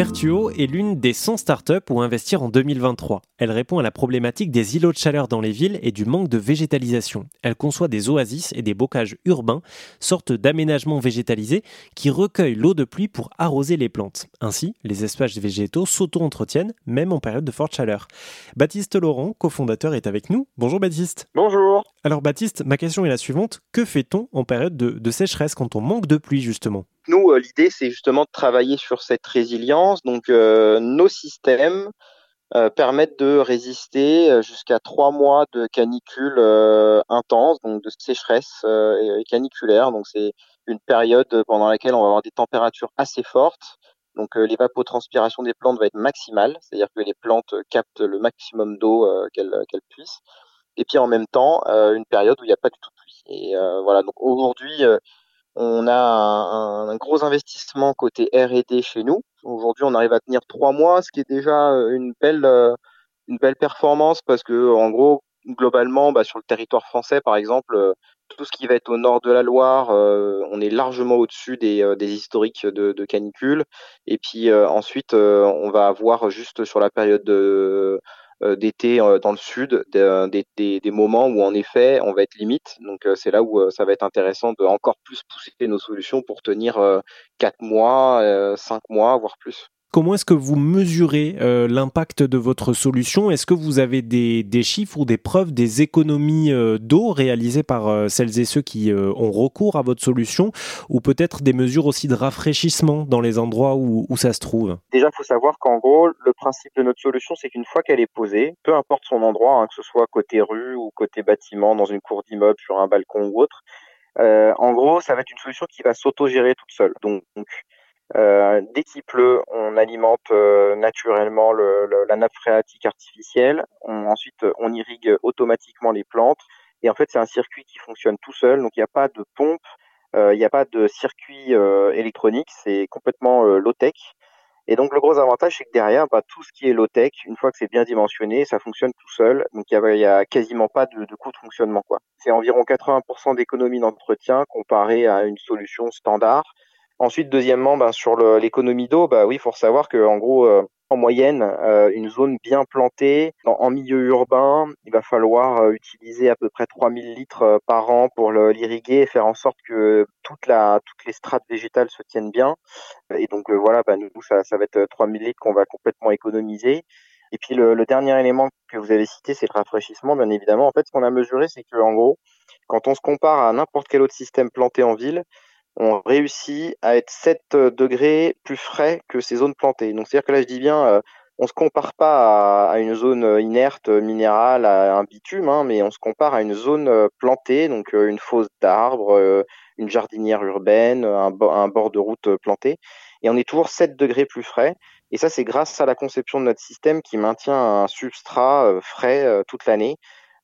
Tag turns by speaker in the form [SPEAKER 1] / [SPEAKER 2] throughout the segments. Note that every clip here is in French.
[SPEAKER 1] Vertuo est l'une des 100 startups où investir en 2023. Elle répond à la problématique des îlots de chaleur dans les villes et du manque de végétalisation. Elle conçoit des oasis et des bocages urbains, sorte d'aménagements végétalisés qui recueillent l'eau de pluie pour arroser les plantes. Ainsi, les espaces végétaux s'auto-entretiennent, même en période de forte chaleur. Baptiste Laurent, cofondateur, est avec nous. Bonjour Baptiste.
[SPEAKER 2] Bonjour.
[SPEAKER 1] Alors Baptiste, ma question est la suivante. Que fait-on en période de, sécheresse quand on manque de pluie justement?
[SPEAKER 2] Nous, euh, l'idée, c'est justement de travailler sur cette résilience. Donc, euh, nos systèmes euh, permettent de résister jusqu'à trois mois de canicule intense, donc de sécheresse caniculaire. Donc, c'est une période pendant laquelle on va avoir des températures assez fortes. Donc, l'évapotranspiration des plantes va être maximale, c'est-à-dire que les plantes captent le maximum d'eau qu'elles puissent. Et puis, en même temps, une période où il n'y a pas du tout de pluie. Et voilà. Donc, aujourd'hui on a un, gros investissement côté R&D chez nous. Aujourd'hui, on arrive à tenir trois mois, ce qui est déjà euh, une belle, euh, une belle performance parce que, en gros, globalement, bah, sur le territoire français, par exemple, euh, tout ce qui va être au nord de la Loire, on est largement au-dessus des, des historiques de, de canicule. Et puis ensuite, on va avoir juste sur la période de euh, d'été euh, dans le sud, des, des, des, moments où en effet on va être limite. Donc euh, c'est là où ça va être intéressant de encore plus pousser nos solutions pour tenir quatre mois, cinq mois, voire plus.
[SPEAKER 1] Comment est-ce que vous mesurez euh, l'impact de votre solution? Est-ce que vous avez des, chiffres ou des preuves des économies euh, d'eau réalisées par euh, celles et ceux qui ont recours à votre solution? Ou peut-être des mesures aussi de rafraîchissement dans les endroits où, ça se trouve?
[SPEAKER 2] Déjà, il faut savoir qu'en gros, le principe de notre solution, c'est qu'une fois qu'elle est posée, peu importe son endroit, hein, que ce soit côté rue ou côté bâtiment, dans une cour d'immeuble, sur un balcon ou autre, en gros, ça va être une solution qui va s'autogérer toute seule. donc euh, dès qu'il pleut, on alimente euh, naturellement le, la nappe phréatique artificielle. ensuite, on irrigue automatiquement les plantes. Et en fait, c'est un circuit qui fonctionne tout seul. Donc, il n'y a pas de pompe, euh, il n'y a pas de circuit électronique. C'est complètement low-tech. Et donc, le gros avantage, c'est que derrière, bah, tout ce qui est low-tech, une fois que c'est bien dimensionné, ça fonctionne tout seul. Donc, il n'y a, a, quasiment pas de, de coût de fonctionnement. C'est environ 80% d'économie d'entretien comparé à une solution standard. Ensuite, deuxièmement, ben, sur l'économie d'eau, bah oui, faut savoir que en gros, euh, en moyenne, euh, une zone bien plantée en, milieu urbain, il va falloir euh, utiliser à peu près 3000 litres par an pour l'irriguer et faire en sorte que toute la, toutes les strates végétales se tiennent bien. Et donc voilà, bah, nous, ça, ça va être 3000 litres qu'on va complètement économiser. Et puis le, le, dernier élément que vous avez cité, c'est le rafraîchissement, bien évidemment. En fait, ce qu'on a mesuré, c'est que en gros, quand on se compare à n'importe quel autre système planté en ville, on réussit à être 7 euh, degrés plus frais que ces zones plantées. Donc c'est-à-dire que là je dis bien, euh, on se compare pas à, une zone euh, inerte minérale, à un bitume, hein, mais on se compare à une zone plantée, donc une fosse d'arbres, une jardinière urbaine, un, bord de route planté, et on est toujours 7 degrés plus frais. Et ça c'est grâce à la conception de notre système qui maintient un substrat frais toute l'année.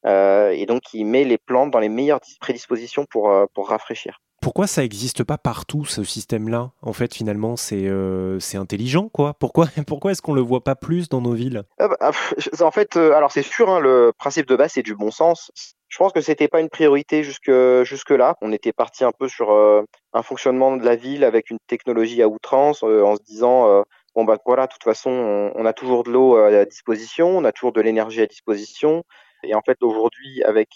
[SPEAKER 2] et donc qui met les plantes dans les meilleures prédispositions pour rafraîchir
[SPEAKER 1] pourquoi ça n'existe pas partout ce système-là? En fait, finalement, c'est euh, intelligent, quoi. Pourquoi pourquoi est-ce qu'on le voit pas plus dans nos villes?
[SPEAKER 2] Ah bah, En fait, euh, alors c'est sûr, hein, le principe de base c'est du bon sens. Je pense que c'était pas une priorité jusque jusque là. On était parti un peu sur euh, un fonctionnement de la ville avec une technologie à outrance, en se disant bon bah voilà, de toute façon, on, on a toujours de l'eau à disposition, on a toujours de l'énergie à disposition. Et en fait, aujourd'hui, avec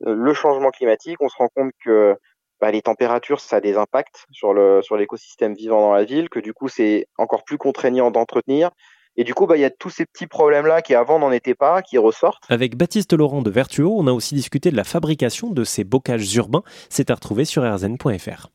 [SPEAKER 2] le changement climatique, on se rend compte que bah, les températures, ça a des impacts sur le sur l'écosystème vivant dans la ville, que du coup c'est encore plus contraignant d'entretenir. Et du coup, bah, il y a tous ces petits problèmes-là qui avant n'en étaient pas, qui ressortent.
[SPEAKER 1] Avec Baptiste Laurent de Vertuo, on a aussi discuté de la fabrication de ces bocages urbains. C'est à retrouver sur rzn.fr.